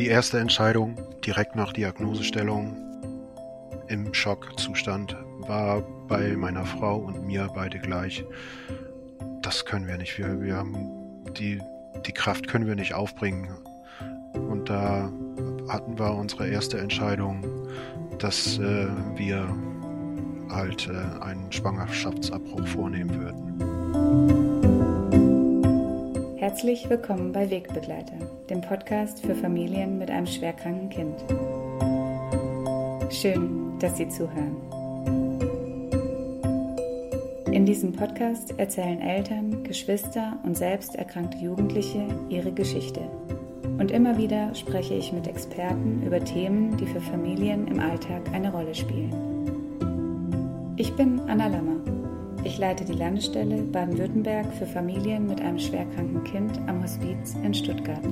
Die erste Entscheidung direkt nach Diagnosestellung im Schockzustand war bei meiner Frau und mir beide gleich. Das können wir nicht. Wir, wir haben die, die Kraft können wir nicht aufbringen. Und da hatten wir unsere erste Entscheidung, dass äh, wir halt äh, einen Schwangerschaftsabbruch vornehmen würden. Herzlich willkommen bei Wegbegleiter, dem Podcast für Familien mit einem schwerkranken Kind. Schön, dass Sie zuhören. In diesem Podcast erzählen Eltern, Geschwister und selbst erkrankte Jugendliche ihre Geschichte. Und immer wieder spreche ich mit Experten über Themen, die für Familien im Alltag eine Rolle spielen. Ich bin Anna Lammer ich leite die Landesstelle Baden-Württemberg für Familien mit einem schwerkranken Kind am Hospiz in Stuttgart.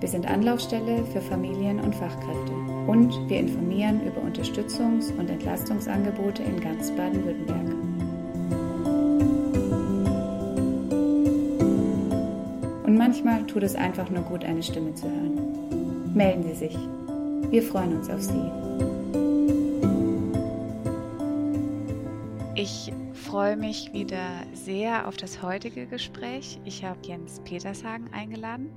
Wir sind Anlaufstelle für Familien und Fachkräfte und wir informieren über Unterstützungs- und Entlastungsangebote in ganz Baden-Württemberg. Und manchmal tut es einfach nur gut, eine Stimme zu hören. Melden Sie sich. Wir freuen uns auf Sie. Ich freue mich wieder sehr auf das heutige Gespräch. Ich habe Jens Petershagen eingeladen.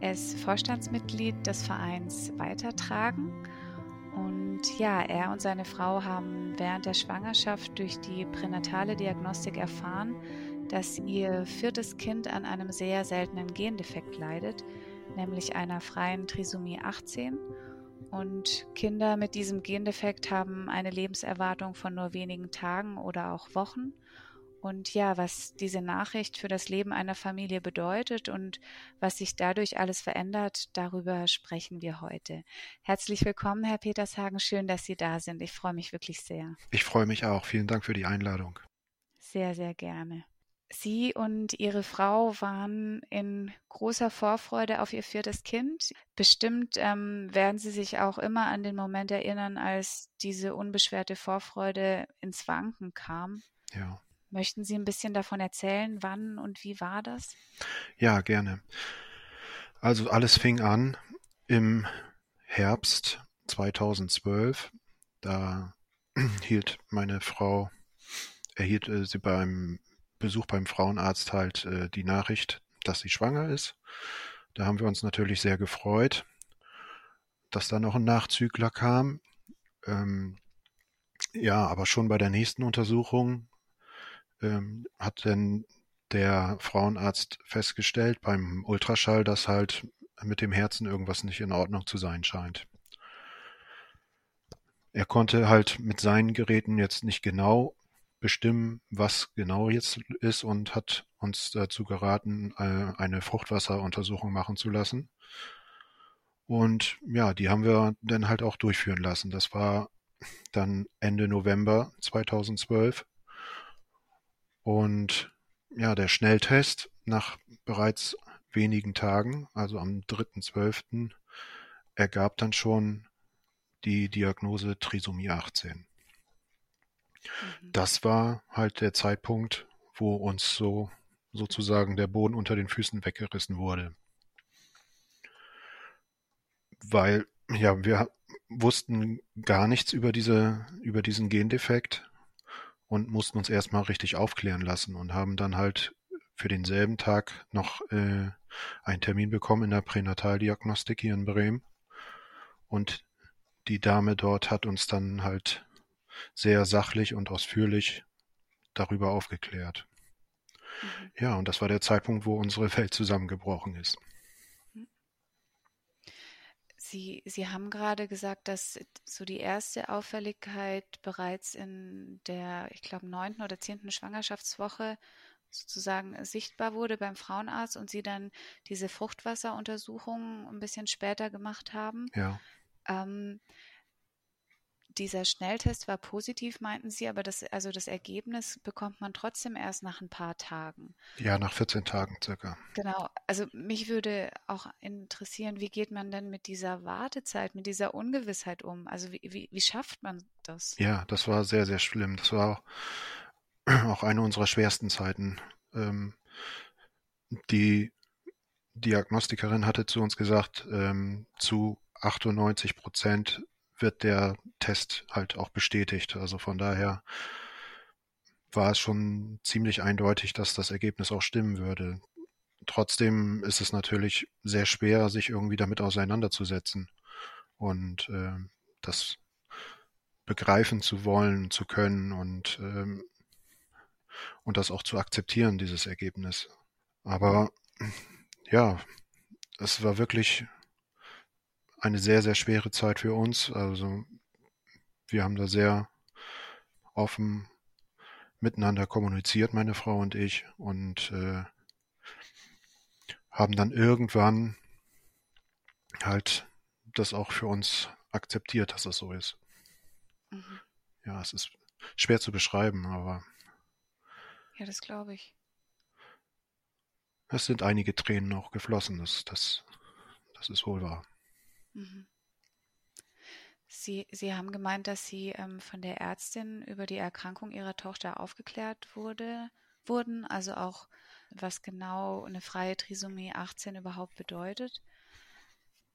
Er ist Vorstandsmitglied des Vereins Weitertragen. Und ja, er und seine Frau haben während der Schwangerschaft durch die pränatale Diagnostik erfahren, dass ihr viertes Kind an einem sehr seltenen Gendefekt leidet, nämlich einer freien Trisomie 18 und Kinder mit diesem Gendefekt haben eine Lebenserwartung von nur wenigen Tagen oder auch Wochen. Und ja, was diese Nachricht für das Leben einer Familie bedeutet und was sich dadurch alles verändert, darüber sprechen wir heute. Herzlich willkommen, Herr Petershagen. Schön, dass Sie da sind. Ich freue mich wirklich sehr. Ich freue mich auch. Vielen Dank für die Einladung. Sehr, sehr gerne. Sie und Ihre Frau waren in großer Vorfreude auf Ihr viertes Kind. Bestimmt ähm, werden Sie sich auch immer an den Moment erinnern, als diese unbeschwerte Vorfreude ins Wanken kam. Ja. Möchten Sie ein bisschen davon erzählen, wann und wie war das? Ja, gerne. Also alles fing an im Herbst 2012. Da hielt meine Frau, erhielt äh, sie beim Besuch beim Frauenarzt halt äh, die Nachricht, dass sie schwanger ist. Da haben wir uns natürlich sehr gefreut, dass da noch ein Nachzügler kam. Ähm, ja, aber schon bei der nächsten Untersuchung ähm, hat denn der Frauenarzt festgestellt beim Ultraschall, dass halt mit dem Herzen irgendwas nicht in Ordnung zu sein scheint. Er konnte halt mit seinen Geräten jetzt nicht genau bestimmen, was genau jetzt ist und hat uns dazu geraten, äh, eine Fruchtwasseruntersuchung machen zu lassen. Und ja, die haben wir dann halt auch durchführen lassen. Das war dann Ende November 2012. Und ja, der Schnelltest nach bereits wenigen Tagen, also am 3.12., ergab dann schon die Diagnose Trisomie 18. Mhm. Das war halt der Zeitpunkt, wo uns so sozusagen der Boden unter den Füßen weggerissen wurde. Weil, ja, wir wussten gar nichts über diese, über diesen Gendefekt und mussten uns erstmal richtig aufklären lassen und haben dann halt für denselben Tag noch äh, einen Termin bekommen in der Pränataldiagnostik hier in Bremen. Und die Dame dort hat uns dann halt sehr sachlich und ausführlich darüber aufgeklärt. Mhm. Ja, und das war der Zeitpunkt, wo unsere Welt zusammengebrochen ist. Sie, Sie haben gerade gesagt, dass so die erste Auffälligkeit bereits in der, ich glaube, neunten oder zehnten Schwangerschaftswoche sozusagen sichtbar wurde beim Frauenarzt und Sie dann diese Fruchtwasseruntersuchung ein bisschen später gemacht haben. Ja. Ähm, dieser Schnelltest war positiv, meinten Sie, aber das, also das Ergebnis bekommt man trotzdem erst nach ein paar Tagen. Ja, nach 14 Tagen circa. Genau. Also mich würde auch interessieren, wie geht man denn mit dieser Wartezeit, mit dieser Ungewissheit um? Also wie, wie, wie schafft man das? Ja, das war sehr, sehr schlimm. Das war auch eine unserer schwersten Zeiten. Ähm, die Diagnostikerin hatte zu uns gesagt, ähm, zu 98 Prozent wird der Test halt auch bestätigt. Also von daher war es schon ziemlich eindeutig, dass das Ergebnis auch stimmen würde. Trotzdem ist es natürlich sehr schwer, sich irgendwie damit auseinanderzusetzen und äh, das begreifen zu wollen, zu können und ähm, und das auch zu akzeptieren, dieses Ergebnis. Aber ja, es war wirklich eine sehr, sehr schwere Zeit für uns. Also wir haben da sehr offen miteinander kommuniziert, meine Frau und ich, und äh, haben dann irgendwann halt das auch für uns akzeptiert, dass es so ist. Mhm. Ja, es ist schwer zu beschreiben, aber. Ja, das glaube ich. Es sind einige Tränen auch geflossen, das, das, das ist wohl wahr. Mhm. Sie, Sie haben gemeint, dass Sie ähm, von der Ärztin über die Erkrankung Ihrer Tochter aufgeklärt wurde, wurden, also auch was genau eine freie Trisomie 18 überhaupt bedeutet.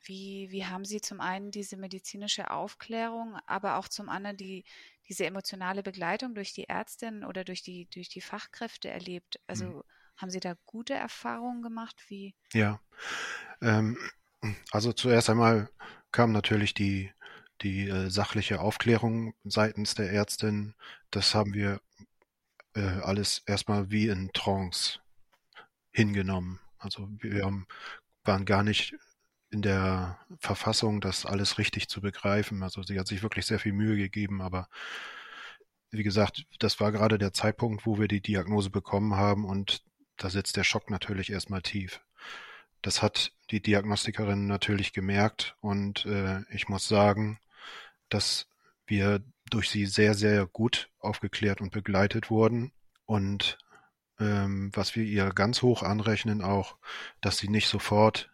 Wie, wie haben Sie zum einen diese medizinische Aufklärung, aber auch zum anderen die, diese emotionale Begleitung durch die Ärztin oder durch die, durch die Fachkräfte erlebt? Also mhm. haben Sie da gute Erfahrungen gemacht? Wie? Ja, ähm, also zuerst einmal kam natürlich die die äh, sachliche Aufklärung seitens der Ärztin, das haben wir äh, alles erstmal wie in Trance hingenommen. Also wir haben, waren gar nicht in der Verfassung, das alles richtig zu begreifen. Also sie hat sich wirklich sehr viel Mühe gegeben, aber wie gesagt, das war gerade der Zeitpunkt, wo wir die Diagnose bekommen haben und da sitzt der Schock natürlich erstmal tief. Das hat die Diagnostikerin natürlich gemerkt und äh, ich muss sagen, dass wir durch sie sehr, sehr gut aufgeklärt und begleitet wurden. Und ähm, was wir ihr ganz hoch anrechnen, auch, dass sie nicht sofort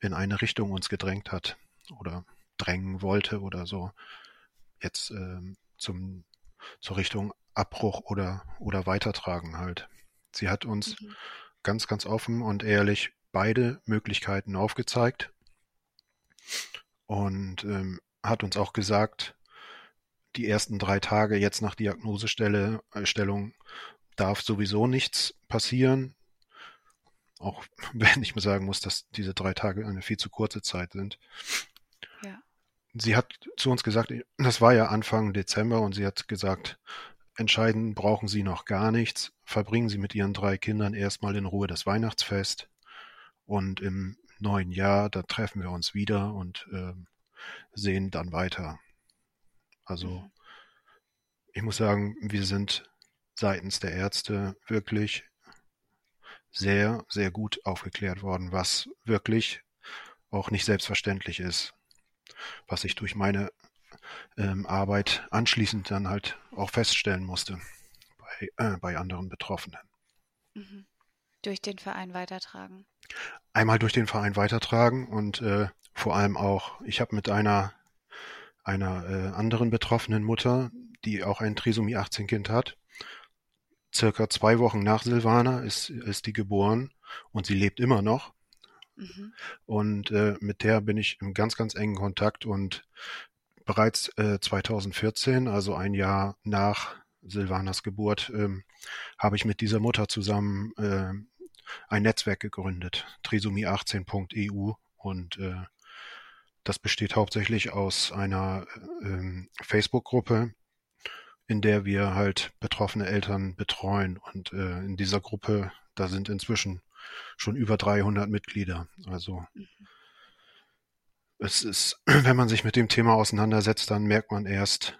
in eine Richtung uns gedrängt hat oder drängen wollte oder so. Jetzt ähm, zum, zur Richtung Abbruch oder, oder Weitertragen halt. Sie hat uns mhm. ganz, ganz offen und ehrlich beide Möglichkeiten aufgezeigt. Und ähm, hat uns auch gesagt, die ersten drei Tage jetzt nach Diagnosestellung äh, darf sowieso nichts passieren. Auch wenn ich mir sagen muss, dass diese drei Tage eine viel zu kurze Zeit sind. Ja. Sie hat zu uns gesagt, das war ja Anfang Dezember und sie hat gesagt, entscheiden brauchen Sie noch gar nichts. Verbringen Sie mit Ihren drei Kindern erstmal in Ruhe das Weihnachtsfest und im neuen Jahr, da treffen wir uns wieder und äh, sehen dann weiter. Also mhm. ich muss sagen, wir sind seitens der Ärzte wirklich sehr, sehr gut aufgeklärt worden, was wirklich auch nicht selbstverständlich ist, was ich durch meine ähm, Arbeit anschließend dann halt auch feststellen musste bei, äh, bei anderen Betroffenen. Mhm. Durch den Verein weitertragen. Einmal durch den Verein weitertragen und äh, vor allem auch, ich habe mit einer, einer äh, anderen betroffenen Mutter, die auch ein Trisomie 18 Kind hat, circa zwei Wochen nach Silvana ist, ist die geboren und sie lebt immer noch. Mhm. Und äh, mit der bin ich im ganz, ganz engen Kontakt und bereits äh, 2014, also ein Jahr nach Silvanas Geburt, ähm, habe ich mit dieser Mutter zusammen äh, ein Netzwerk gegründet, trisomie18.eu und äh, das besteht hauptsächlich aus einer ähm, Facebook-Gruppe, in der wir halt betroffene Eltern betreuen. Und äh, in dieser Gruppe, da sind inzwischen schon über 300 Mitglieder. Also es ist, wenn man sich mit dem Thema auseinandersetzt, dann merkt man erst,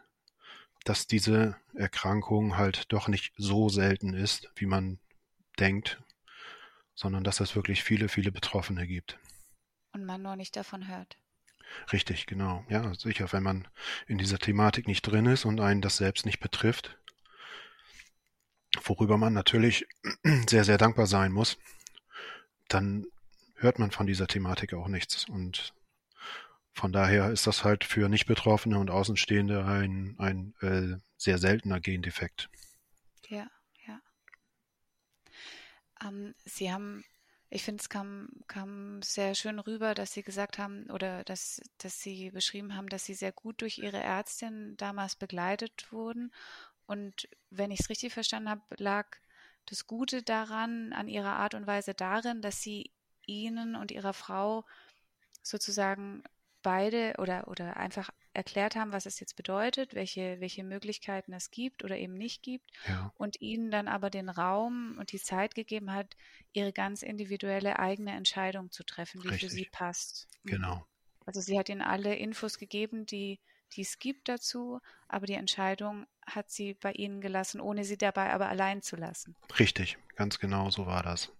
dass diese Erkrankung halt doch nicht so selten ist, wie man denkt, sondern dass es wirklich viele, viele Betroffene gibt. Und man nur nicht davon hört. Richtig, genau. Ja, sicher, wenn man in dieser Thematik nicht drin ist und einen das selbst nicht betrifft, worüber man natürlich sehr, sehr dankbar sein muss, dann hört man von dieser Thematik auch nichts. Und von daher ist das halt für Nicht-Betroffene und Außenstehende ein, ein äh, sehr seltener Gendefekt. Ja, ja. Ähm, Sie haben ich finde, es kam, kam sehr schön rüber, dass Sie gesagt haben oder dass, dass Sie beschrieben haben, dass Sie sehr gut durch Ihre Ärztin damals begleitet wurden. Und wenn ich es richtig verstanden habe, lag das Gute daran, an Ihrer Art und Weise darin, dass Sie Ihnen und Ihrer Frau sozusagen beide oder, oder einfach erklärt haben, was es jetzt bedeutet, welche, welche Möglichkeiten es gibt oder eben nicht gibt Ja, und ihnen dann aber den Raum und die Zeit gegeben hat, ihre ganz individuelle eigene Entscheidung zu treffen, die für sie richtig. passt. Mhm. Genau. Also sie hat ihnen alle Infos gegeben, die, die es gibt dazu, aber die Entscheidung hat sie bei ihnen gelassen, ohne sie dabei aber allein zu lassen. Richtig. Ganz genau so war das.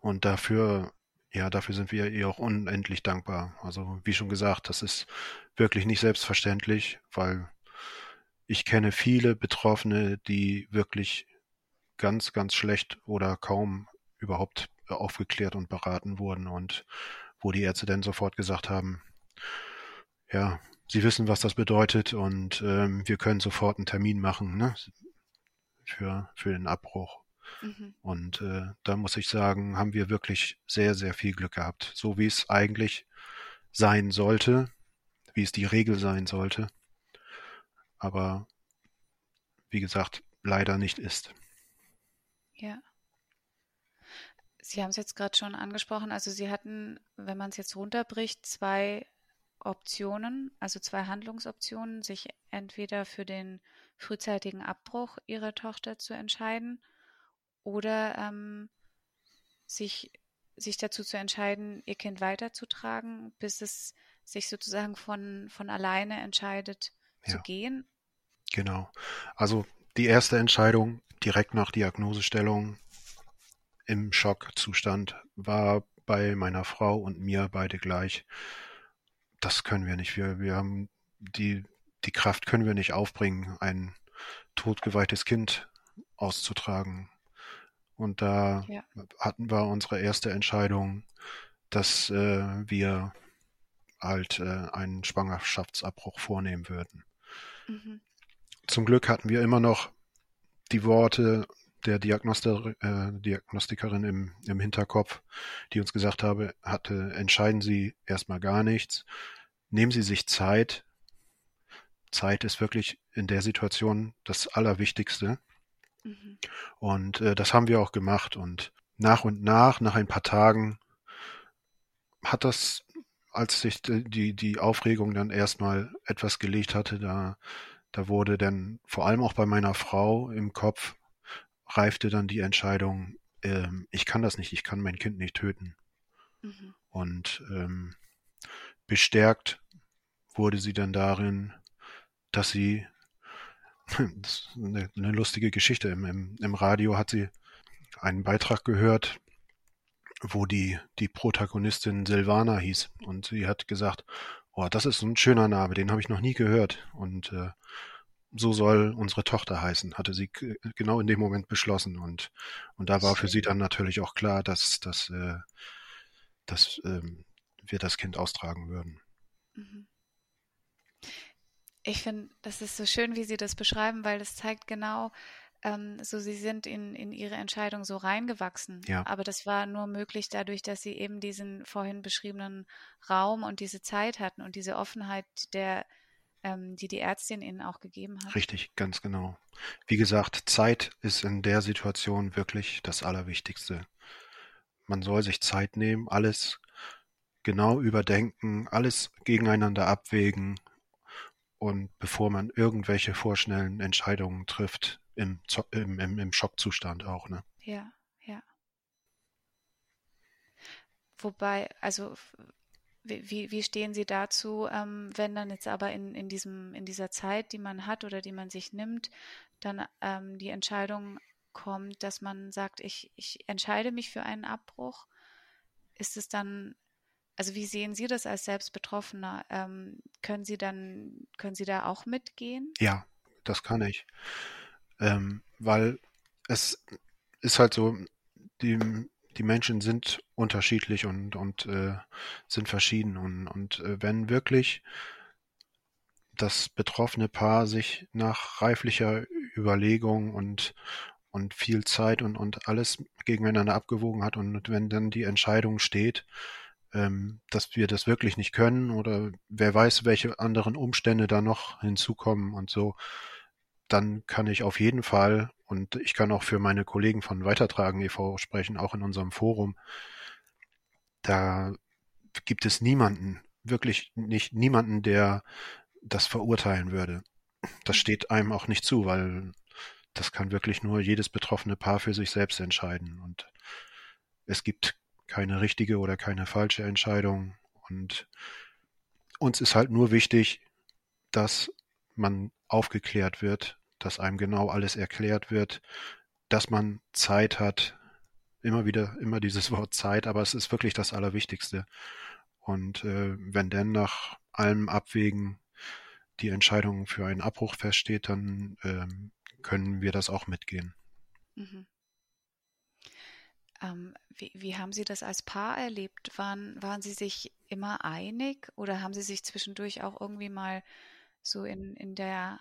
Und dafür, ja, dafür sind wir ihr auch unendlich dankbar. Also, wie schon gesagt, das ist wirklich nicht selbstverständlich, weil ich kenne viele Betroffene, die wirklich ganz, ganz schlecht oder kaum überhaupt aufgeklärt und beraten wurden und wo die Ärzte dann sofort gesagt haben, ja, sie wissen, was das bedeutet und ähm, wir können sofort einen Termin machen, ne, für, für den Abbruch. Mhm. Und äh, da muss ich sagen, haben wir wirklich sehr, sehr viel Glück gehabt. So wie es eigentlich sein sollte, wie es die Regel sein sollte, aber wie gesagt, leider nicht ist. Ja. Sie haben es jetzt gerade schon angesprochen, also Sie hatten, wenn man es jetzt runterbricht, zwei Optionen, also zwei Handlungsoptionen, sich entweder für den frühzeitigen Abbruch Ihrer Tochter zu entscheiden oder ähm, sich, sich dazu zu entscheiden, Ihr Kind weiterzutragen, bis es sich sozusagen von, von alleine entscheidet zu Ja, gehen. genau. Also die erste Entscheidung direkt nach Diagnosestellung im Schockzustand war bei meiner Frau und mir beide gleich. Das können wir nicht. Wir, wir haben die, die Kraft können wir nicht aufbringen, ein totgeweihtes Kind auszutragen. Und da Ja. hatten wir unsere erste Entscheidung, dass äh, wir halt äh, einen Schwangerschaftsabbruch vornehmen würden. Mhm. Zum Glück hatten wir immer noch die Worte der Diagnoster, äh, Diagnostikerin im, im Hinterkopf, die uns gesagt habe, hatte, entscheiden Sie erstmal gar nichts, nehmen Sie sich Zeit. Zeit ist wirklich in der Situation das Allerwichtigste. Mhm. Und äh, das haben wir auch gemacht. Und nach und nach, nach ein paar Tagen, hat das, als sich die, die Aufregung dann erstmal etwas gelegt hatte, da, da wurde dann vor allem auch bei meiner Frau im Kopf reifte dann die Entscheidung, ähm, ich kann das nicht, ich kann mein Kind nicht töten. Mhm. Und ähm, bestärkt wurde sie dann darin, dass sie, eine, eine lustige Geschichte, im, im, im Radio hat sie einen Beitrag gehört, wo die, die Protagonistin Silvana hieß. Und sie hat gesagt, oh, das ist ein schöner Name, den habe ich noch nie gehört. Und äh, so soll unsere Tochter heißen, hatte sie genau in dem Moment beschlossen. Und, und da war für sie dann natürlich auch klar, dass, dass, äh, dass ähm, wir das Kind austragen würden. Mhm. Ich finde, das ist so schön, wie Sie das beschreiben, weil das zeigt genau, ähm, so Sie sind in, in Ihre Entscheidung so reingewachsen. Ja, Aber das war nur möglich dadurch, dass Sie eben diesen vorhin beschriebenen Raum und diese Zeit hatten und diese Offenheit, der, ähm, die die Ärztin Ihnen auch gegeben hat. richtig, ganz genau. Wie gesagt, Zeit ist in der Situation wirklich das Allerwichtigste. Man soll sich Zeit nehmen, alles genau überdenken, alles gegeneinander abwägen und bevor man irgendwelche vorschnellen Entscheidungen trifft, im, im, im, im Schockzustand auch, ne? Ja, ja. Wobei, also wie wie stehen Sie dazu, ähm, wenn dann jetzt aber in, in diesem, in dieser Zeit, die man hat oder die man sich nimmt, dann ähm, die Entscheidung kommt, dass man sagt, ich, ich entscheide mich für einen Abbruch? Ist es dann, also wie sehen Sie das als Selbstbetroffener? Ähm, können Sie dann, können Sie da auch mitgehen? Ja, das kann ich. Ähm, weil es ist halt so, die, die Menschen sind unterschiedlich und, und äh, sind verschieden. Und, und äh, wenn wirklich das betroffene Paar sich nach reiflicher Überlegung und, und viel Zeit und, und alles gegeneinander abgewogen hat und wenn dann die Entscheidung steht, ähm, dass wir das wirklich nicht können oder wer weiß, welche anderen Umstände da noch hinzukommen und so, dann kann ich auf jeden Fall und ich kann auch für meine Kollegen von Weitertragen e.V. sprechen, auch in unserem Forum, da gibt es niemanden, wirklich nicht niemanden, der das verurteilen würde. Das steht einem auch nicht zu, weil das kann wirklich nur jedes betroffene Paar für sich selbst entscheiden. Und es gibt keine richtige oder keine falsche Entscheidung. Und uns ist halt nur wichtig, dass man aufgeklärt wird, dass einem genau alles erklärt wird, dass man Zeit hat, immer wieder, immer dieses Wort Zeit, aber es ist wirklich das Allerwichtigste. Und äh, wenn denn nach allem Abwägen die Entscheidung für einen Abbruch feststeht, dann ähm, können wir das auch mitgehen. Mhm. Ähm, wie, wie, haben Sie das als Paar erlebt? Waren, waren Sie sich immer einig oder haben Sie sich zwischendurch auch irgendwie mal so in, in der,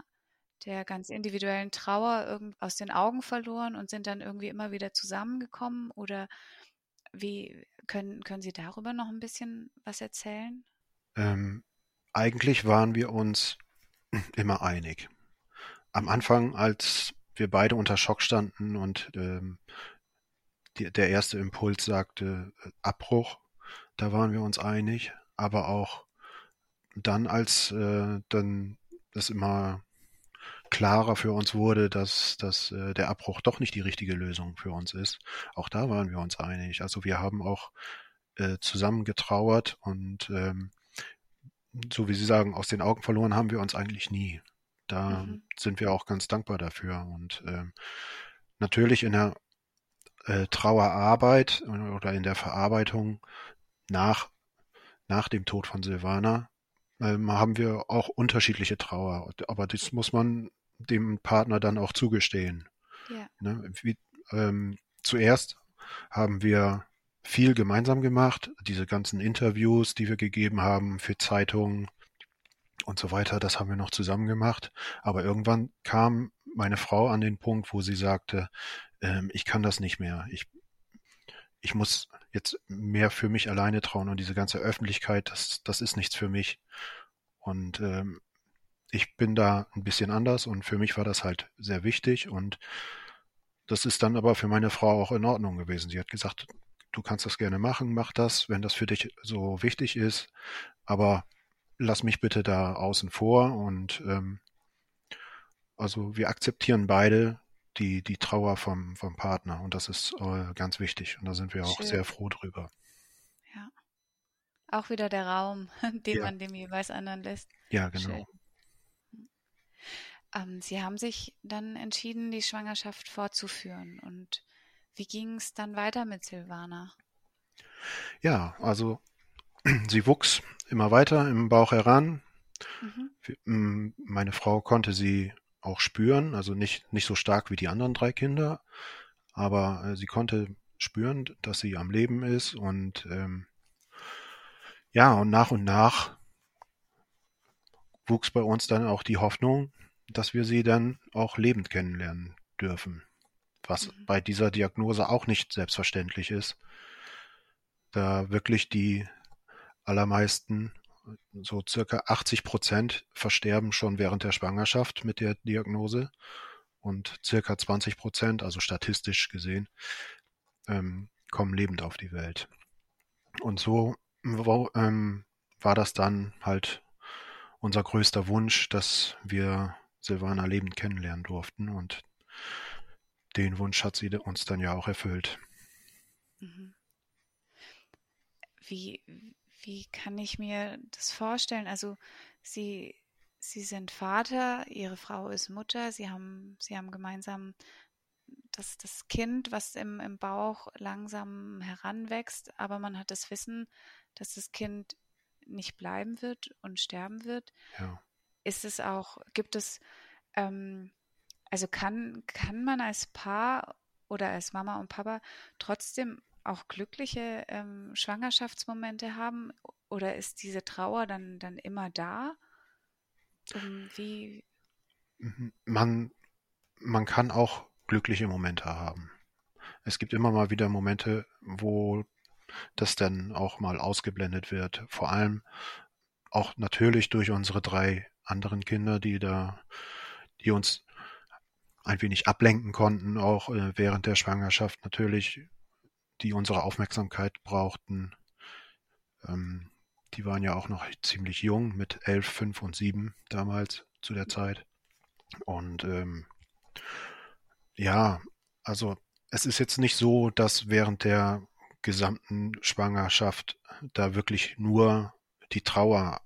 der ganz individuellen Trauer aus den Augen verloren und sind dann irgendwie immer wieder zusammengekommen? Oder wie können, können Sie darüber noch ein bisschen was erzählen? Ähm, eigentlich waren wir uns immer einig. Am Anfang, als wir beide unter Schock standen und ähm, die, der erste Impuls sagte äh, Abbruch, da waren wir uns einig, aber auch dann, als äh, dann es immer klarer für uns wurde, dass, dass äh, der Abbruch doch nicht die richtige Lösung für uns ist. Auch da waren wir uns einig. Also wir haben auch äh, zusammen getrauert und ähm, so wie Sie sagen, aus den Augen verloren haben wir uns eigentlich nie. Da mhm. sind wir auch ganz dankbar dafür. Und ähm, natürlich in der äh, Trauerarbeit oder in der Verarbeitung nach, nach dem Tod von Silvana ähm, haben wir auch unterschiedliche Trauer. Aber das muss man dem Partner dann auch zugestehen. Ja. Ne? Wie, ähm, zuerst haben wir viel gemeinsam gemacht, diese ganzen Interviews, die wir gegeben haben für Zeitungen und so weiter, das haben wir noch zusammen gemacht. Aber irgendwann kam meine Frau an den Punkt, wo sie sagte, ähm, ich kann das nicht mehr. Ich, ich muss jetzt mehr für mich alleine trauen und diese ganze Öffentlichkeit, das, das ist nichts für mich. Und ähm, ich bin da ein bisschen anders und für mich war das halt sehr wichtig und das ist dann aber für meine Frau auch in Ordnung gewesen. Sie hat gesagt, du kannst das gerne machen, mach das, wenn das für dich so wichtig ist, aber lass mich bitte da außen vor und ähm, also wir akzeptieren beide die, die Trauer vom, vom Partner und das ist äh, ganz wichtig und da sind wir auch Schön. sehr froh drüber. Ja. Auch wieder der Raum, den ja. man dem jeweils anderen lässt. Ja, genau. Ähm, Sie haben sich dann entschieden, die Schwangerschaft fortzuführen. Und wie ging es dann weiter mit Silvana? Ja, also sie wuchs immer weiter im Bauch heran. Mhm. Meine Frau konnte sie auch spüren, also nicht, nicht so stark wie die anderen drei Kinder, aber äh, sie konnte spüren, dass sie am Leben ist und ähm, ja, und nach und nach wuchs bei uns dann auch die Hoffnung, dass wir sie dann auch lebend kennenlernen dürfen. Was mhm. bei dieser Diagnose auch nicht selbstverständlich ist. Da wirklich die allermeisten, so circa 80 Prozent, versterben schon während der Schwangerschaft mit der Diagnose und circa 20 Prozent, also statistisch gesehen, ähm, kommen lebend auf die Welt. Und so ähm, war das dann halt unser größter Wunsch, dass wir Silvana lebend kennenlernen durften und den Wunsch hat sie uns dann ja auch erfüllt. Mhm. Wie, wie kann ich mir das vorstellen? Also Sie, Sie sind Vater, Ihre Frau ist Mutter, Sie haben, Sie haben gemeinsam das, das Kind, was im, im Bauch langsam heranwächst, aber man hat das Wissen, dass das Kind nicht bleiben wird und sterben wird. Ja ist es auch, gibt es, ähm, also kann, kann man als Paar oder als Mama und Papa trotzdem auch glückliche ähm, Schwangerschaftsmomente haben oder ist diese Trauer dann, dann immer da? Um, wie? Man, man kann auch glückliche Momente haben. Es gibt immer mal wieder Momente, wo das dann auch mal ausgeblendet wird. Vor allem auch natürlich durch unsere drei anderen Kinder, die da, die uns ein wenig ablenken konnten, auch äh, während der Schwangerschaft natürlich, die unsere Aufmerksamkeit brauchten. Ähm, die waren ja auch noch ziemlich jung, mit elf, fünf und sieben damals zu der Zeit. Und ähm, ja, also es ist jetzt nicht so, dass während der gesamten Schwangerschaft da wirklich nur die Trauer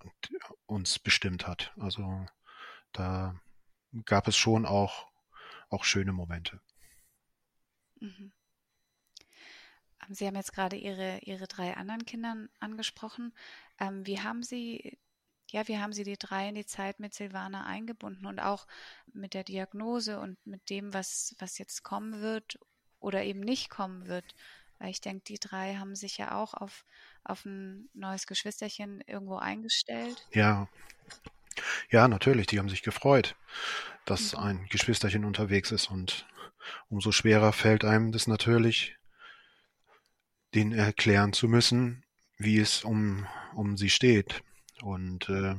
uns bestimmt hat. Also da gab es schon auch, auch schöne Momente. Mhm. Sie haben jetzt gerade Ihre, Ihre drei anderen Kinder angesprochen. Ähm, wie haben Sie, ja, wie haben Sie die drei in die Zeit mit Silvana eingebunden und auch mit der Diagnose und mit dem, was, was jetzt kommen wird oder eben nicht kommen wird? Weil ich denke, die drei haben sich ja auch auf, auf ein neues Geschwisterchen irgendwo eingestellt. Ja. Ja, natürlich, die haben sich gefreut, dass mhm. ein Geschwisterchen unterwegs ist und umso schwerer fällt einem das natürlich, den erklären zu müssen, wie es um, um sie steht. Und äh,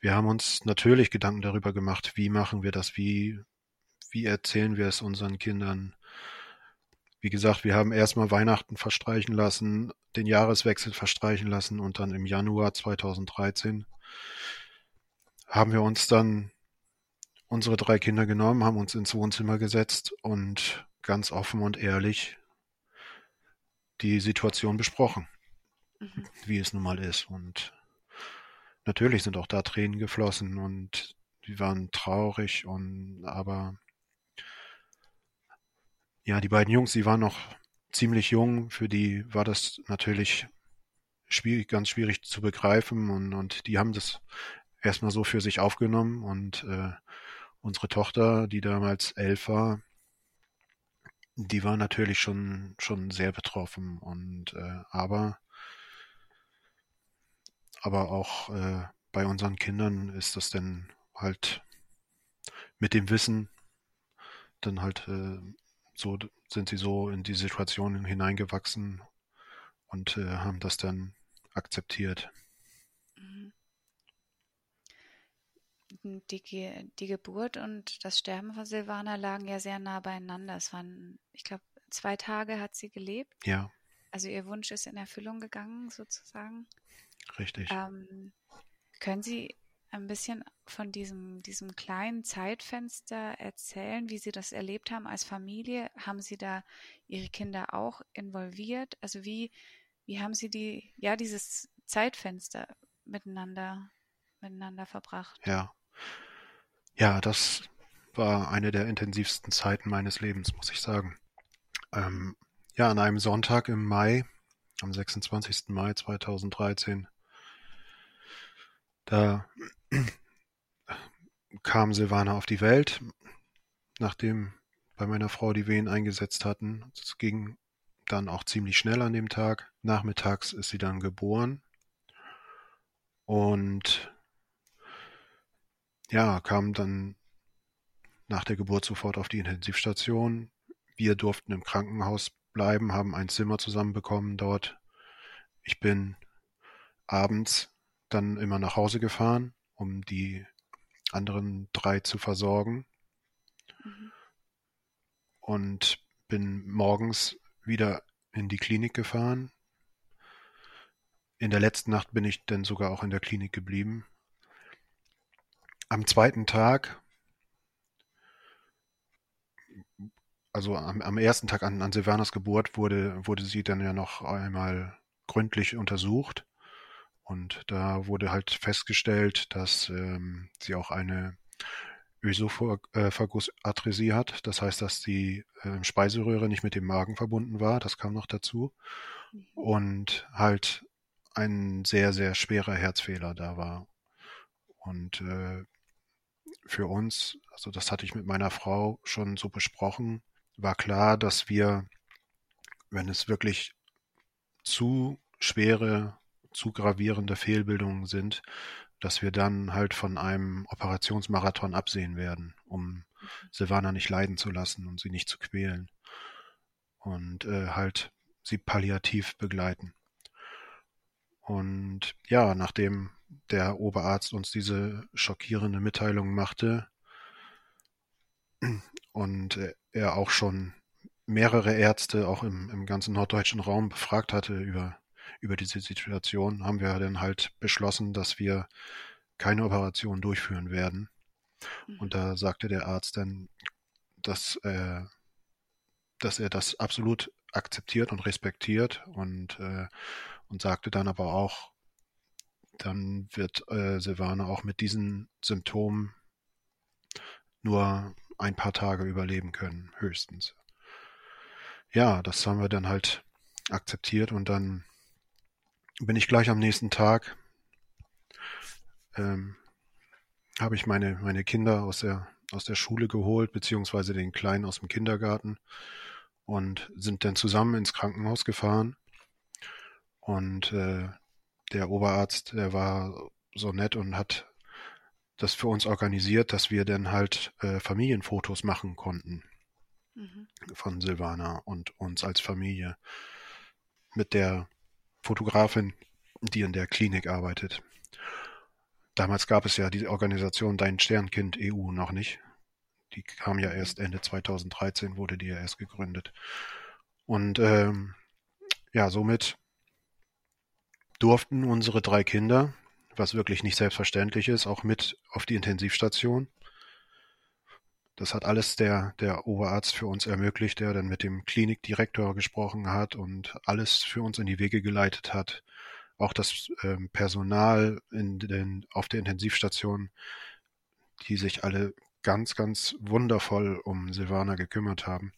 wir haben uns natürlich Gedanken darüber gemacht, wie machen wir das, wie, wie erzählen wir es unseren Kindern, wie gesagt, wir haben erstmal Weihnachten verstreichen lassen, den Jahreswechsel verstreichen lassen und dann im Januar 2013 haben wir uns dann unsere drei Kinder genommen, haben uns ins Wohnzimmer gesetzt und ganz offen und ehrlich die Situation besprochen, mhm. wie es nun mal ist. Und natürlich sind auch da Tränen geflossen und die waren traurig und aber ja, die beiden Jungs, die waren noch ziemlich jung, für die war das natürlich schwierig, ganz schwierig zu begreifen und, und die haben das erstmal so für sich aufgenommen und äh, unsere Tochter, die damals elf war, die war natürlich schon schon sehr betroffen und äh, aber aber auch äh, bei unseren Kindern ist das dann halt mit dem Wissen dann halt äh, so sind sie so in die Situation hineingewachsen und äh, haben das dann akzeptiert. Die, die Geburt und das Sterben von Silvana lagen ja sehr nah beieinander. Es waren, ich glaube, zwei Tage hat sie gelebt. Ja. Also ihr Wunsch ist in Erfüllung gegangen, sozusagen. Richtig. Ähm, können Sie ein bisschen von diesem, diesem kleinen Zeitfenster erzählen, wie Sie das erlebt haben als Familie? Haben Sie da Ihre Kinder auch involviert? Also wie, wie haben Sie die, ja, dieses Zeitfenster miteinander, miteinander verbracht? Ja. Ja, das war eine der intensivsten Zeiten meines Lebens, muss ich sagen. Ähm, ja, an einem Sonntag im Mai, am 26. Mai 2013, da kam Silvana auf die Welt, nachdem bei meiner Frau die Wehen eingesetzt hatten. Es ging dann auch ziemlich schnell an dem Tag. Nachmittags ist sie dann geboren und ja, kam dann nach der Geburt sofort auf die Intensivstation. Wir durften im Krankenhaus bleiben, haben ein Zimmer zusammenbekommen dort. Ich bin abends dann immer nach Hause gefahren, um die anderen drei zu versorgen. Mhm. Und bin morgens wieder in die Klinik gefahren. In der letzten Nacht bin ich dann sogar auch in der Klinik geblieben. Am zweiten Tag, also am, am ersten Tag an, an Silvanas Geburt, wurde, wurde sie dann ja noch einmal gründlich untersucht. Und da wurde halt festgestellt, dass ähm, sie auch eine Ösophagusatresie hat. Das heißt, dass die äh, Speiseröhre nicht mit dem Magen verbunden war. Das kam noch dazu. Und halt ein sehr, sehr schwerer Herzfehler da war. Und äh, für uns, also das hatte ich mit meiner Frau schon so besprochen, war klar, dass wir, wenn es wirklich zu schwere zu gravierende Fehlbildungen sind, dass wir dann halt von einem Operationsmarathon absehen werden, um Silvana nicht leiden zu lassen und sie nicht zu quälen. Und äh, halt sie palliativ begleiten. Und ja, nachdem der Oberarzt uns diese schockierende Mitteilung machte und er auch schon mehrere Ärzte auch im, im ganzen norddeutschen Raum befragt hatte über, über diese Situation, haben wir dann halt beschlossen, dass wir keine Operation durchführen werden. Mhm. Und da sagte der Arzt dann, dass, äh, dass er das absolut akzeptiert und respektiert und, äh, und sagte dann aber auch, dann wird äh, Silvana auch mit diesen Symptomen nur ein paar Tage überleben können, höchstens. Ja, das haben wir dann halt akzeptiert und dann bin ich gleich am nächsten Tag, ähm, habe ich meine, meine Kinder aus der, aus der Schule geholt, beziehungsweise den Kleinen aus dem Kindergarten und sind dann zusammen ins Krankenhaus gefahren. Und äh, der Oberarzt, der war so nett und hat das für uns organisiert, dass wir dann halt äh, Familienfotos machen konnten mhm. von Silvana und uns als Familie mit der Fotografin, die in der Klinik arbeitet. Damals gab es ja die Organisation Dein Sternkind EU noch nicht. Die kam ja erst Ende 2013, wurde die ja erst gegründet. Und ähm, ja, somit durften unsere drei Kinder, was wirklich nicht selbstverständlich ist, auch mit auf die Intensivstation. Das hat alles der, der Oberarzt für uns ermöglicht, der dann mit dem Klinikdirektor gesprochen hat und alles für uns in die Wege geleitet hat. Auch das ähm, Personal in den, auf der Intensivstation, die sich alle ganz, ganz wundervoll um Silvana gekümmert haben.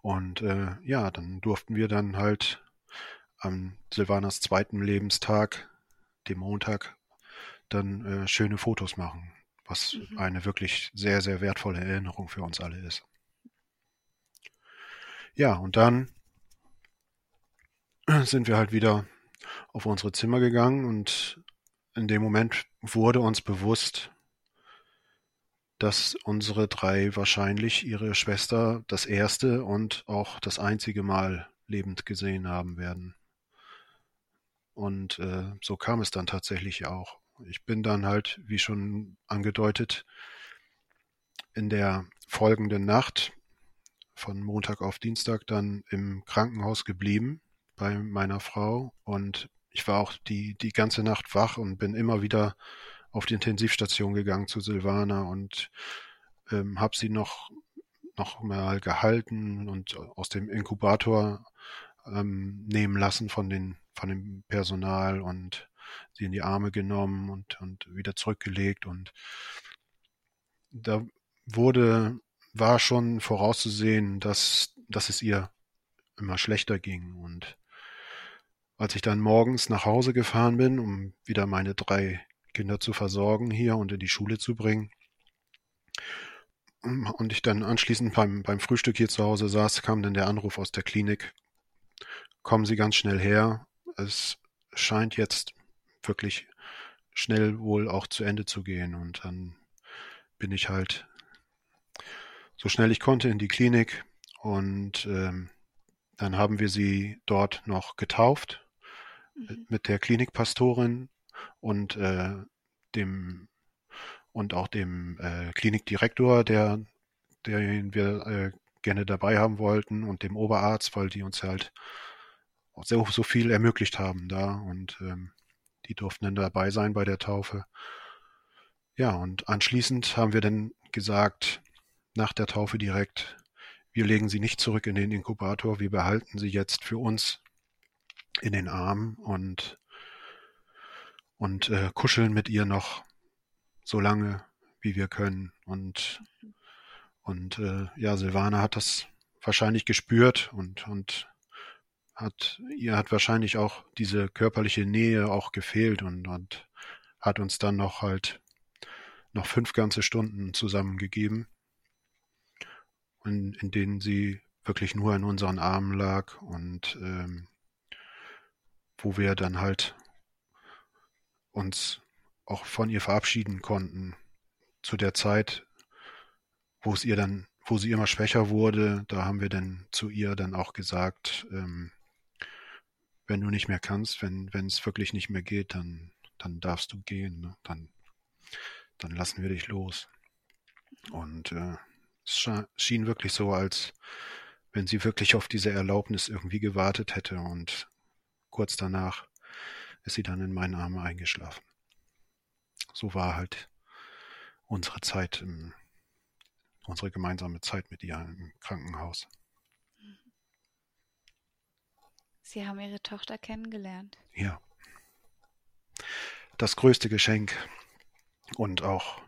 Und äh, ja, dann durften wir dann halt am Silvanas zweiten Lebenstag, dem Montag, dann äh, schöne Fotos machen, was mhm. eine wirklich sehr, sehr wertvolle Erinnerung für uns alle ist. Ja, und dann sind wir halt wieder auf unsere Zimmer gegangen und in dem Moment wurde uns bewusst, dass unsere drei wahrscheinlich ihre Schwester das erste und auch das einzige Mal lebend gesehen haben werden. Und äh, so kam es dann tatsächlich auch. Ich bin dann halt, wie schon angedeutet, in der folgenden Nacht von Montag auf Dienstag dann im Krankenhaus geblieben bei meiner Frau und ich war auch die, die ganze Nacht wach und bin immer wieder auf die Intensivstation gegangen zu Silvana und ähm, habe sie noch, noch mal gehalten und aus dem Inkubator ähm, nehmen lassen von, den, von dem Personal und sie in die Arme genommen und, und wieder zurückgelegt. Und da wurde, war schon vorauszusehen, dass, dass es ihr immer schlechter ging. Und als ich dann morgens nach Hause gefahren bin, um wieder meine drei Kinder zu versorgen hier und in die Schule zu bringen, und ich dann anschließend beim, beim Frühstück hier zu Hause saß, kam dann der Anruf aus der Klinik. Kommen Sie ganz schnell her. Es scheint jetzt wirklich schnell wohl auch zu Ende zu gehen. Und dann bin ich halt so schnell ich konnte in die Klinik und ähm, dann haben wir sie dort noch getauft mhm. mit der Klinikpastorin und äh, dem und auch dem äh, Klinikdirektor, der den wir äh, gerne dabei haben wollten und dem Oberarzt, weil die uns halt so, so viel ermöglicht haben da und ähm, die durften dann dabei sein bei der Taufe. Ja, und anschließend haben wir dann gesagt, nach der Taufe direkt, wir legen sie nicht zurück in den Inkubator, wir behalten sie jetzt für uns in den Arm und, und äh, kuscheln mit ihr noch so lange, wie wir können. Und, und äh, ja, Silvana hat das wahrscheinlich gespürt und, und hat, ihr hat wahrscheinlich auch diese körperliche Nähe auch gefehlt und, und hat uns dann noch halt noch fünf ganze Stunden zusammengegeben, in, in denen sie wirklich nur in unseren Armen lag und ähm, wo wir dann halt uns auch von ihr verabschieden konnten. Zu der Zeit wo es ihr dann, wo sie immer schwächer wurde, da haben wir dann zu ihr dann auch gesagt, ähm, wenn du nicht mehr kannst, wenn es wirklich nicht mehr geht, dann dann darfst du gehen, ne? dann dann lassen wir dich los. Und äh, es schien wirklich so, als wenn sie wirklich auf diese Erlaubnis irgendwie gewartet hätte und kurz danach ist sie dann in meinen Arme eingeschlafen. So war halt unsere Zeit, unsere gemeinsame Zeit mit ihr im Krankenhaus. Sie haben Ihre Tochter kennengelernt. Ja. Das größte Geschenk und auch,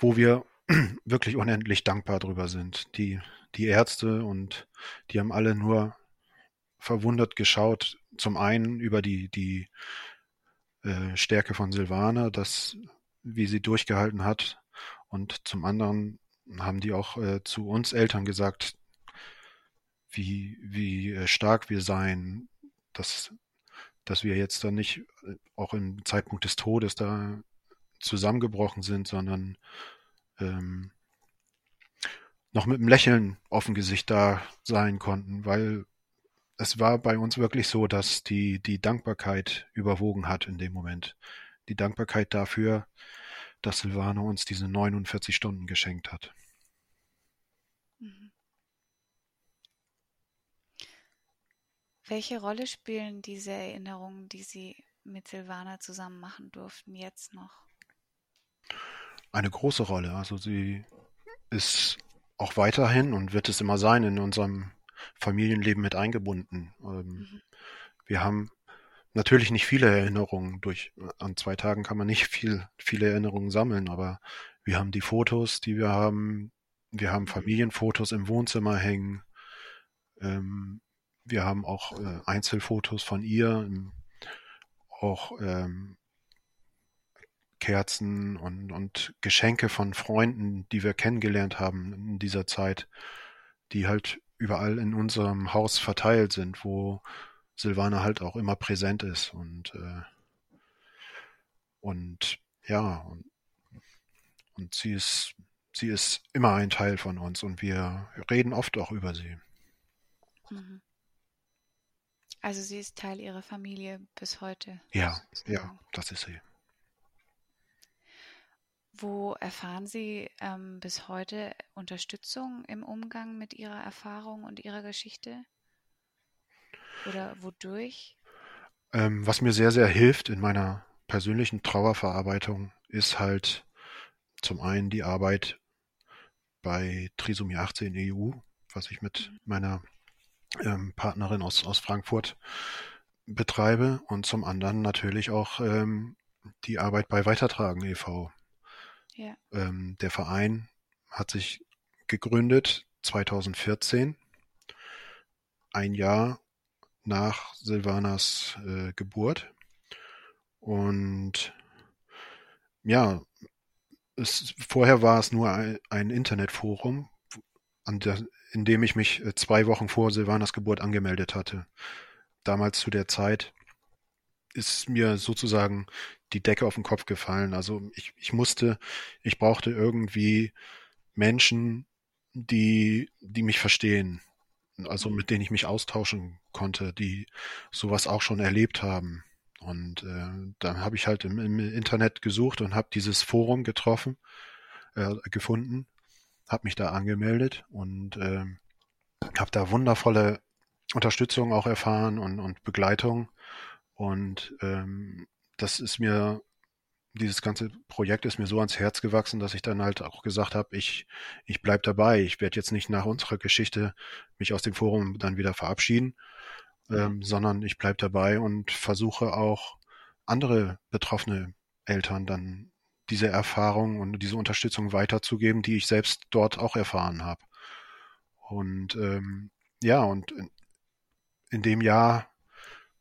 wo wir wirklich unendlich dankbar drüber sind. Die, die Ärzte und die haben alle nur verwundert geschaut. Zum einen über die, die äh, Stärke von Silvana, dass, wie sie durchgehalten hat. Und zum anderen haben die auch äh, zu uns Eltern gesagt, wie, wie äh, stark wir seien, dass, dass wir jetzt dann nicht äh, auch im Zeitpunkt des Todes da zusammengebrochen sind, sondern ähm, noch mit einem Lächeln auf dem Gesicht da sein konnten, weil es war bei uns wirklich so, dass die, die Dankbarkeit überwogen hat in dem Moment. Die Dankbarkeit dafür, dass Silvana uns diese 49 Stunden geschenkt hat. Welche Rolle spielen diese Erinnerungen, die Sie mit Silvana zusammen machen durften, jetzt noch? Eine große Rolle. Also sie ist auch weiterhin und wird es immer sein in unserem Familienleben mit eingebunden. Ähm, mhm. Wir haben natürlich nicht viele Erinnerungen durch, an zwei Tagen kann man nicht viel, viele Erinnerungen sammeln, aber wir haben die Fotos, die wir haben. Wir haben mhm. Familienfotos im Wohnzimmer hängen. Ähm, wir haben auch äh, Einzelfotos von ihr, auch ähm, Kerzen und, und Geschenke von Freunden, die wir kennengelernt haben in dieser Zeit, die halt überall in unserem Haus verteilt sind, wo Silvana halt auch immer präsent ist und äh, und ja und, und sie ist sie ist immer ein Teil von uns und wir reden oft auch über sie. Mhm. Also sie ist Teil ihrer Familie bis heute. Ja, sozusagen. ja, das ist sie. Wo erfahren Sie ähm, bis heute Unterstützung im Umgang mit Ihrer Erfahrung und Ihrer Geschichte? Oder wodurch? Ähm, was mir sehr, sehr hilft in meiner persönlichen Trauerverarbeitung, ist halt zum einen die Arbeit bei Trisomie 18 EU, was ich mit mhm. meiner ähm, Partnerin aus, aus Frankfurt betreibe und zum anderen natürlich auch ähm, die Arbeit bei Weitertragen e.V. Ja. Ähm, der Verein hat sich gegründet 2014, ein Jahr nach Silvanas äh, Geburt. Und ja, es, vorher war es nur ein, ein Internetforum, der, in dem ich mich äh, zwei Wochen vor Silvanas Geburt angemeldet hatte. Damals zu der Zeit ist mir sozusagen die Decke auf den Kopf gefallen. Also ich, ich musste, ich brauchte irgendwie Menschen, die, die mich verstehen. Also mit denen ich mich austauschen konnte, die sowas auch schon erlebt haben. Und äh, dann habe ich halt im, im, Internet gesucht und habe dieses Forum getroffen, äh, gefunden, habe mich da angemeldet und äh, habe da wundervolle Unterstützung auch erfahren und, und Begleitung und ähm, das ist mir, dieses ganze Projekt ist mir so ans Herz gewachsen, dass ich dann halt auch gesagt habe, ich, ich bleib dabei. Ich werde jetzt nicht nach unserer Geschichte mich aus dem Forum dann wieder verabschieden, ähm, sondern ich bleib dabei und versuche auch andere betroffene Eltern dann diese Erfahrung und diese Unterstützung weiterzugeben, die ich selbst dort auch erfahren habe. Und ähm, ja, und in, in dem Jahr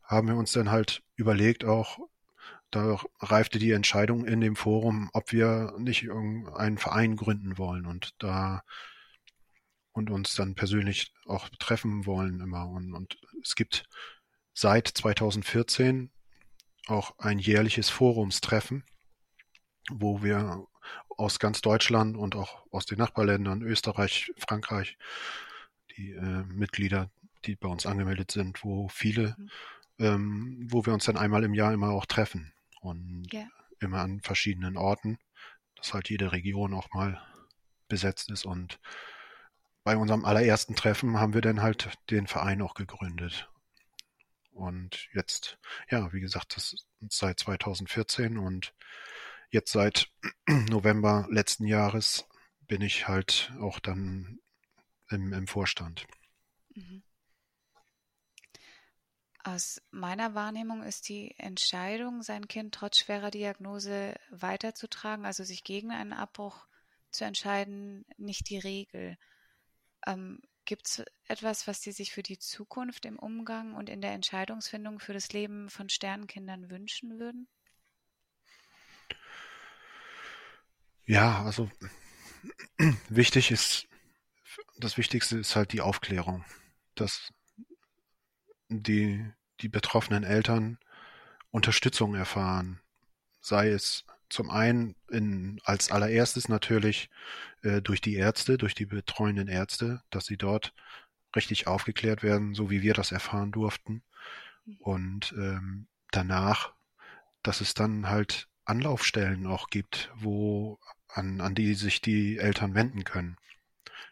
haben wir uns dann halt überlegt, auch da reifte die Entscheidung in dem Forum, ob wir nicht einen Verein gründen wollen und da und uns dann persönlich auch treffen wollen immer. Und, und es gibt seit 2014 auch ein jährliches Forumstreffen, wo wir aus ganz Deutschland und auch aus den Nachbarländern, Österreich, Frankreich, die äh, Mitglieder, die bei uns angemeldet sind, wo viele, mhm. ähm, wo wir uns dann einmal im Jahr immer auch treffen und ja. immer an verschiedenen Orten, dass halt jede Region auch mal besetzt ist und bei unserem allerersten Treffen haben wir dann halt den Verein auch gegründet. Und jetzt, ja, wie gesagt, das ist seit 2014 und jetzt seit November letzten Jahres bin ich halt auch dann im, im Vorstand. Mhm. Aus meiner Wahrnehmung ist die Entscheidung, sein Kind trotz schwerer Diagnose weiterzutragen, also sich gegen einen Abbruch zu entscheiden, nicht die Regel. Ähm, Gibt es etwas, was Sie sich für die Zukunft im Umgang und in der Entscheidungsfindung für das Leben von Sternenkindern wünschen würden? Ja, also wichtig ist, das Wichtigste ist halt die Aufklärung, dass die, die betroffenen Eltern Unterstützung erfahren, sei es zum einen in, als allererstes natürlich äh, durch die Ärzte, durch die betreuenden Ärzte, dass sie dort richtig aufgeklärt werden, so wie wir das erfahren durften. Und ähm, danach, dass es dann halt Anlaufstellen auch gibt, wo an, an die sich die Eltern wenden können,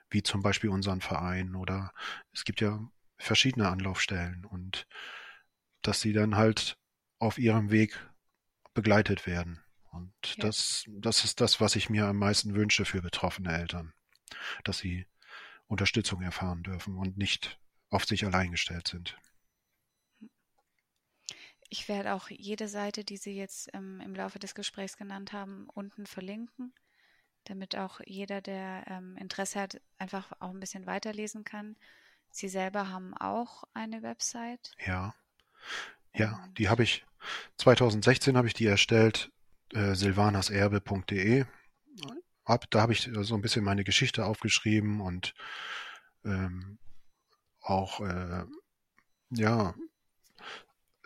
wie zum Beispiel unseren Verein oder es gibt ja verschiedene Anlaufstellen und dass sie dann halt auf ihrem Weg begleitet werden. Und ja. das, das ist das, was ich mir am meisten wünsche für betroffene Eltern, dass sie Unterstützung erfahren dürfen und nicht auf sich allein gestellt sind. Ich werde auch jede Seite, die Sie jetzt ähm, im Laufe des Gesprächs genannt haben, unten verlinken, damit auch jeder, der ähm, Interesse hat, einfach auch ein bisschen weiterlesen kann. Sie selber haben auch eine Website. Ja. Ja, die habe ich 2016 habe ich die erstellt äh, silvanaserbe.de. Hab, da habe ich so ein bisschen meine Geschichte aufgeschrieben und ähm, auch äh, ja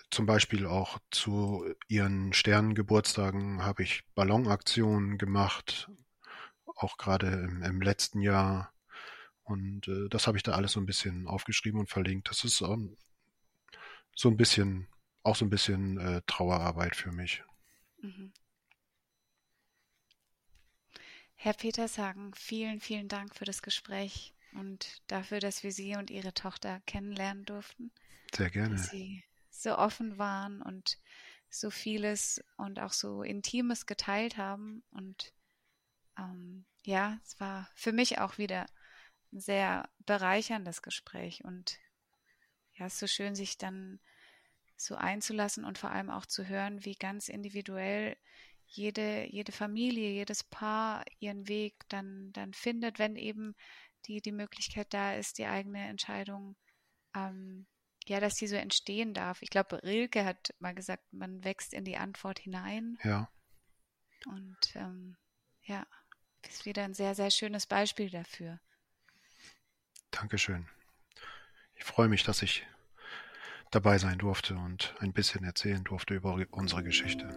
zum Beispiel auch zu ihren Sternengeburtstagen habe ich Ballonaktionen gemacht, auch gerade im, im letzten Jahr. Und äh, das habe ich da alles so ein bisschen aufgeschrieben und verlinkt. Das ist ähm, so ein bisschen, auch so ein bisschen äh, Trauerarbeit für mich. Mhm. Herr Petershagen, vielen, vielen Dank für das Gespräch und dafür, dass wir Sie und Ihre Tochter kennenlernen durften. Sehr gerne. Dass Sie so offen waren und so vieles und auch so Intimes geteilt haben. Und ähm, ja, es war für mich auch wieder ein sehr bereicherndes Gespräch. Und ja, es ist so schön, sich dann so einzulassen und vor allem auch zu hören, wie ganz individuell jede, jede Familie, jedes Paar ihren Weg dann, dann findet, wenn eben die, die Möglichkeit da ist, die eigene Entscheidung, ähm, ja, dass die so entstehen darf. Ich glaube, Rilke hat mal gesagt, man wächst in die Antwort hinein. Ja. Und ähm, ja, ist wieder ein sehr, sehr schönes Beispiel dafür. Dankeschön. Ich freue mich, dass ich dabei sein durfte und ein bisschen erzählen durfte über unsere Geschichte.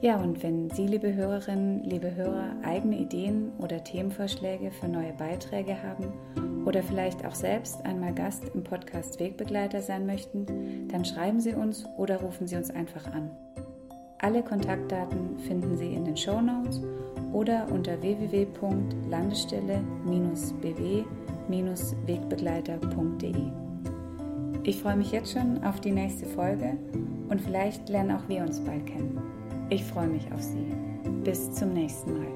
Ja, und wenn Sie, liebe Hörerinnen, liebe Hörer, eigene Ideen oder Themenvorschläge für neue Beiträge haben oder vielleicht auch selbst einmal Gast im Podcast Wegbegleiter sein möchten, dann schreiben Sie uns oder rufen Sie uns einfach an. Alle Kontaktdaten finden Sie in den Show Notes oder unter www.landesstelle-bw-wegbegleiter.de. Ich freue mich jetzt schon auf die nächste Folge und vielleicht lernen auch wir uns bald kennen. Ich freue mich auf Sie. Bis zum nächsten Mal.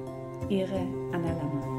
Ihre Anna Lammer.